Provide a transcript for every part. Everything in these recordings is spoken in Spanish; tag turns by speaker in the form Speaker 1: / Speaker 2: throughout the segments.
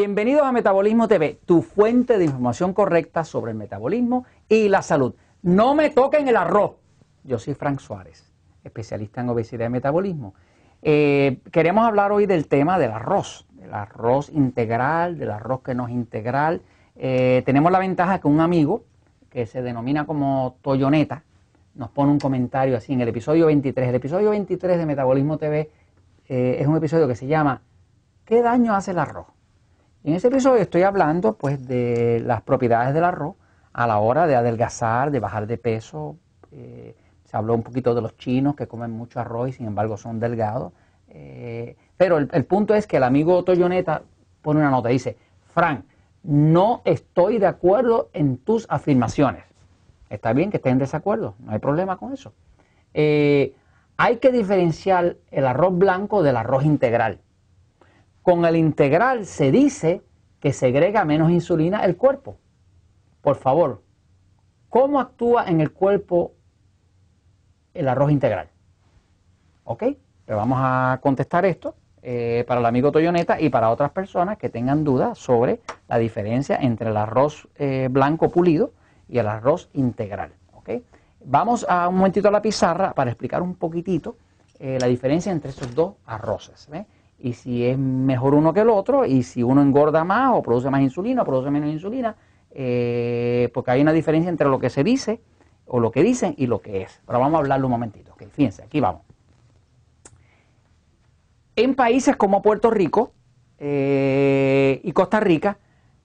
Speaker 1: Bienvenidos a Metabolismo TV, tu fuente de información correcta sobre el metabolismo y la salud. No me toquen el arroz. Yo soy Frank Suárez, especialista en obesidad y metabolismo. Eh, queremos hablar hoy del tema del arroz, del arroz integral, del arroz que no es integral. Eh, tenemos la ventaja que un amigo que se denomina como Toyoneta nos pone un comentario así en el episodio 23. El episodio 23 de Metabolismo TV eh, es un episodio que se llama ¿Qué daño hace el arroz? En ese episodio estoy hablando pues de las propiedades del arroz a la hora de adelgazar, de bajar de peso. Eh, se habló un poquito de los chinos que comen mucho arroz y sin embargo son delgados. Eh, pero el, punto es que el amigo Toyoneta pone una nota, dice, Frank, no estoy de acuerdo en tus afirmaciones. Está bien que estés en desacuerdo, no hay problema con eso. Eh, hay que diferenciar el arroz blanco del arroz integral. Con el integral se dice que segrega menos insulina el cuerpo. Por favor, ¿cómo actúa en el cuerpo el arroz integral? ¿Ok? Le vamos a contestar esto eh, para el amigo Toyoneta y para otras personas que tengan dudas sobre la diferencia entre el arroz eh, blanco pulido y el arroz integral. ¿ok? Vamos a un momentito a la pizarra para explicar un poquitito eh, la diferencia entre estos dos arroces y si es mejor uno que el otro, y si uno engorda más o produce más insulina o produce menos insulina, eh, porque hay una diferencia entre lo que se dice o lo que dicen y lo que es. Pero vamos a hablarlo un momentito. Fíjense, aquí vamos. En países como Puerto Rico eh, y Costa Rica,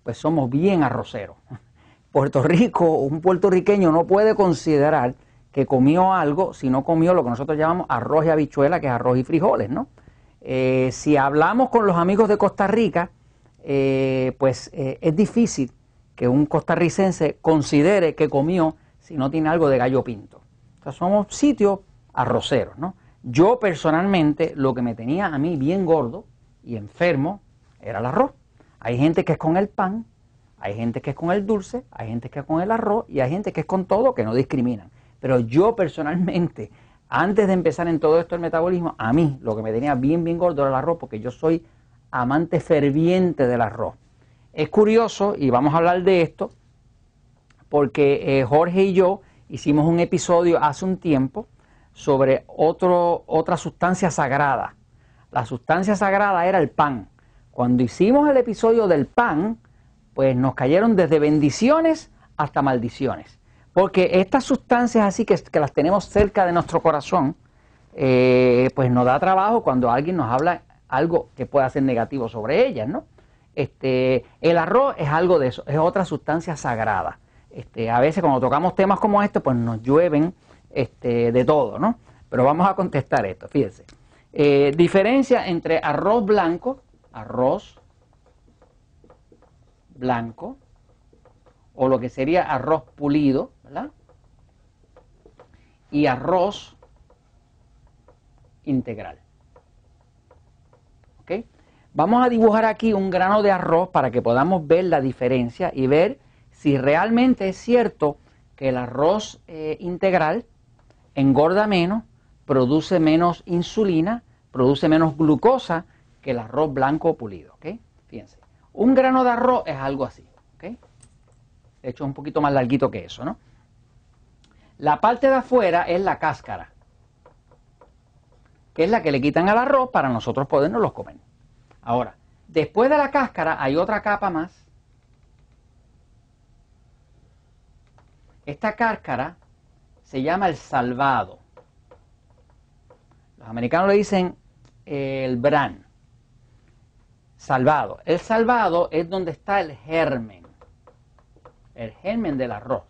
Speaker 1: pues somos bien arroceros. Puerto Rico, un puertorriqueño no puede considerar que comió algo si no comió lo que nosotros llamamos arroz y habichuela, que es arroz y frijoles, ¿no? Eh, si hablamos con los amigos de Costa Rica, eh, pues eh, es difícil que un costarricense considere que comió si no tiene algo de gallo pinto. O somos sitios arroceros, ¿no? Yo personalmente lo que me tenía a mí bien gordo y enfermo era el arroz. Hay gente que es con el pan, hay gente que es con el dulce, hay gente que es con el arroz y hay gente que es con todo que no discriminan. Pero yo personalmente antes de empezar en todo esto el metabolismo, a mí lo que me tenía bien, bien gordo era el arroz, porque yo soy amante ferviente del arroz. Es curioso, y vamos a hablar de esto, porque eh, Jorge y yo hicimos un episodio hace un tiempo sobre otra sustancia sagrada. La sustancia sagrada era el pan. Cuando hicimos el episodio del pan, pues nos cayeron desde bendiciones hasta maldiciones. Porque estas sustancias así que, las tenemos cerca de nuestro corazón, eh, pues nos da trabajo cuando alguien nos habla algo que pueda ser negativo sobre ellas, ¿no? Este, el arroz es algo de eso, es otra sustancia sagrada. Este, a veces cuando tocamos temas como este, pues nos llueven este, de todo, ¿no? Pero vamos a contestar esto, fíjense. Eh, diferencia entre arroz blanco, arroz blanco, o lo que sería arroz pulido, ¿verdad? Y arroz integral. ¿Ok? Vamos a dibujar aquí un grano de arroz para que podamos ver la diferencia y ver si realmente es cierto que el arroz eh, integral engorda menos, produce menos insulina, produce menos glucosa que el arroz blanco pulido. ¿ok? Fíjense, un grano de arroz es algo así. ¿ok? De hecho, es un poquito más larguito que eso, ¿no? La parte de afuera es la cáscara, que es la que le quitan al arroz para nosotros podernos comer. Ahora, después de la cáscara hay otra capa más. Esta cáscara se llama el salvado. Los americanos le dicen el bran. Salvado. El salvado es donde está el germen el germen del arroz.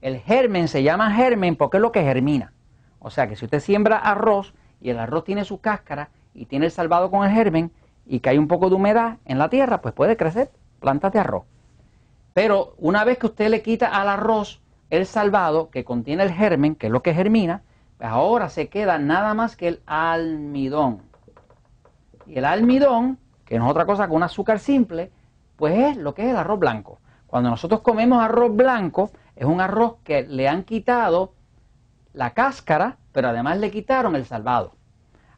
Speaker 1: El germen se llama germen porque es lo que germina. O sea que si usted siembra arroz y el arroz tiene su cáscara y tiene el salvado con el germen y que hay un poco de humedad en la tierra, pues puede crecer plantas de arroz. Pero una vez que usted le quita al arroz el salvado que contiene el germen, que es lo que germina, pues ahora se queda nada más que el almidón. Y el almidón, que no es otra cosa que un azúcar simple, pues es lo que es el arroz blanco. Cuando nosotros comemos arroz blanco, es un arroz que le han quitado la cáscara, pero además le quitaron el salvado.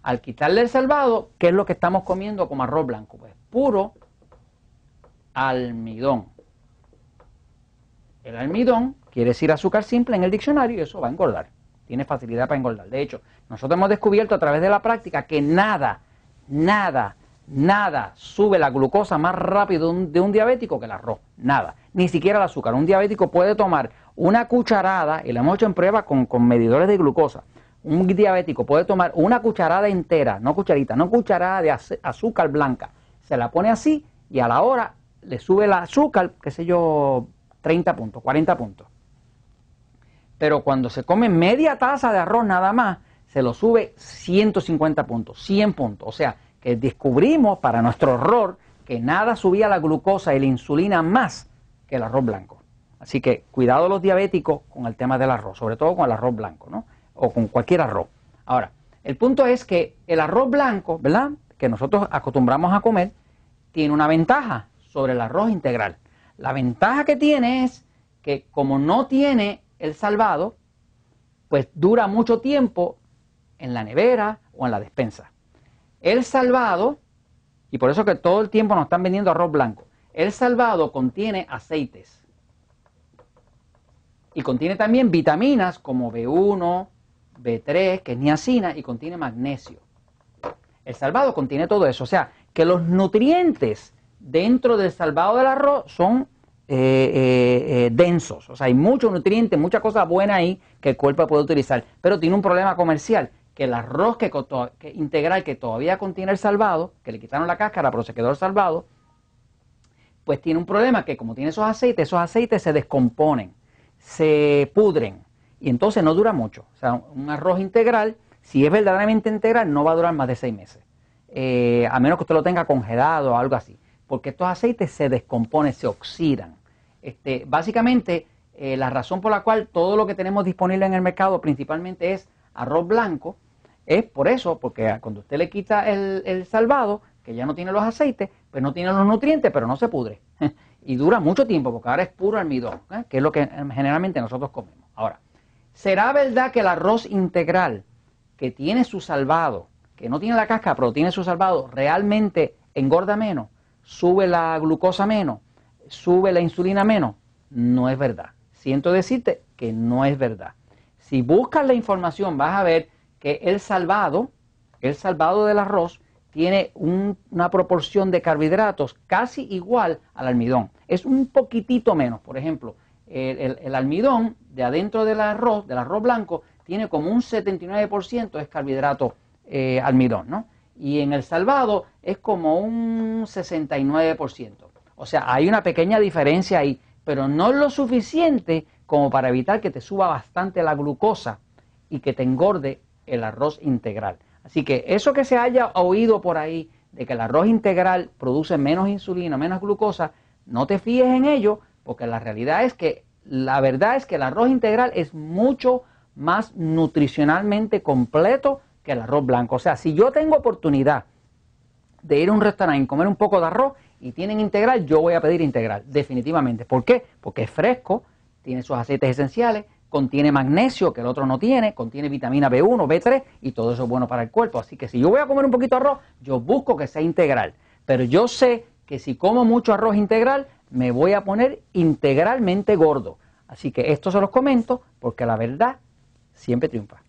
Speaker 1: Al quitarle el salvado, ¿qué es lo que estamos comiendo como arroz blanco? Pues puro almidón. El almidón quiere decir azúcar simple en el diccionario y eso va a engordar. Tiene facilidad para engordar. De hecho, nosotros hemos descubierto a través de la práctica que nada, nada, nada sube la glucosa más rápido de un, diabético que el arroz. Nada. Ni siquiera el azúcar. Un diabético puede tomar una cucharada, y lo hemos hecho en prueba con, con medidores de glucosa. Un diabético puede tomar una cucharada entera, no cucharita, no cucharada de azúcar blanca. Se la pone así y a la hora le sube el azúcar, qué sé yo, 30 puntos, 40 puntos. Pero cuando se come media taza de arroz nada más, se lo sube 150 puntos, 100 puntos. O sea, que descubrimos para nuestro horror que nada subía la glucosa y la insulina más que el arroz blanco. Así que cuidado los diabéticos con el tema del arroz, sobre todo con el arroz blanco, ¿no? O con cualquier arroz. Ahora, el punto es que el arroz blanco, ¿verdad? Que nosotros acostumbramos a comer, tiene una ventaja sobre el arroz integral. La ventaja que tiene es que como no tiene el salvado, pues dura mucho tiempo en la nevera o en la despensa. El salvado, y por eso que todo el tiempo nos están vendiendo arroz blanco, el salvado contiene aceites y contiene también vitaminas como B1, B3, que es niacina, y contiene magnesio. El salvado contiene todo eso, o sea, que los nutrientes dentro del salvado del arroz son eh, eh, eh, densos. O sea, hay muchos nutrientes, mucha cosa buena ahí que el cuerpo puede utilizar. Pero tiene un problema comercial, el arroz que, integral que todavía contiene el salvado, que le quitaron la cáscara pero se quedó el salvado, pues tiene un problema que como tiene esos aceites, esos aceites se descomponen, se pudren y entonces no dura mucho. O sea, un arroz integral, si es verdaderamente integral, no va a durar más de seis meses. a menos que usted lo tenga congelado o algo así porque estos aceites se descomponen, se oxidan. Este, básicamente, eh, la razón por la cual todo lo que tenemos disponible en el mercado principalmente es arroz blanco, es por eso, porque cuando usted le quita el, salvado, que ya no tiene los aceites, pues no tiene los nutrientes, pero no se pudre. y dura mucho tiempo, porque ahora es puro almidón, ¿eh? que es lo que generalmente nosotros comemos. Ahora, ¿será verdad que el arroz integral, que tiene su salvado, que no tiene la casca, pero tiene su salvado, realmente engorda menos? sube la glucosa menos, sube la insulina menos, no es verdad. Siento decirte que no es verdad. Si buscas la información vas a ver que el salvado, el salvado del arroz, tiene una proporción de carbohidratos casi igual al almidón. Es un poquitito menos. Por ejemplo, el, almidón de adentro del arroz, del arroz blanco, tiene como un 79% es carbohidrato eh, almidón, ¿no? y en el salvado es como un 69%. O sea, hay una pequeña diferencia ahí, pero no lo suficiente como para evitar que te suba bastante la glucosa y que te engorde el arroz integral. Así que eso que se haya oído por ahí de que el arroz integral produce menos insulina, menos glucosa, no te fíes en ello, porque la realidad es que la verdad es que el arroz integral es mucho más nutricionalmente completo que el arroz blanco. O sea, si yo tengo oportunidad de ir a un restaurante y comer un poco de arroz y tienen integral, yo voy a pedir integral, definitivamente. ¿Por qué? Porque es fresco, tiene sus aceites esenciales, contiene magnesio que el otro no tiene, contiene vitamina B1, B3 y todo eso es bueno para el cuerpo. Así que si yo voy a comer un poquito de arroz, yo busco que sea integral. Pero yo sé que si como mucho arroz integral, me voy a poner integralmente gordo. Así que esto se los comento porque la verdad siempre triunfa.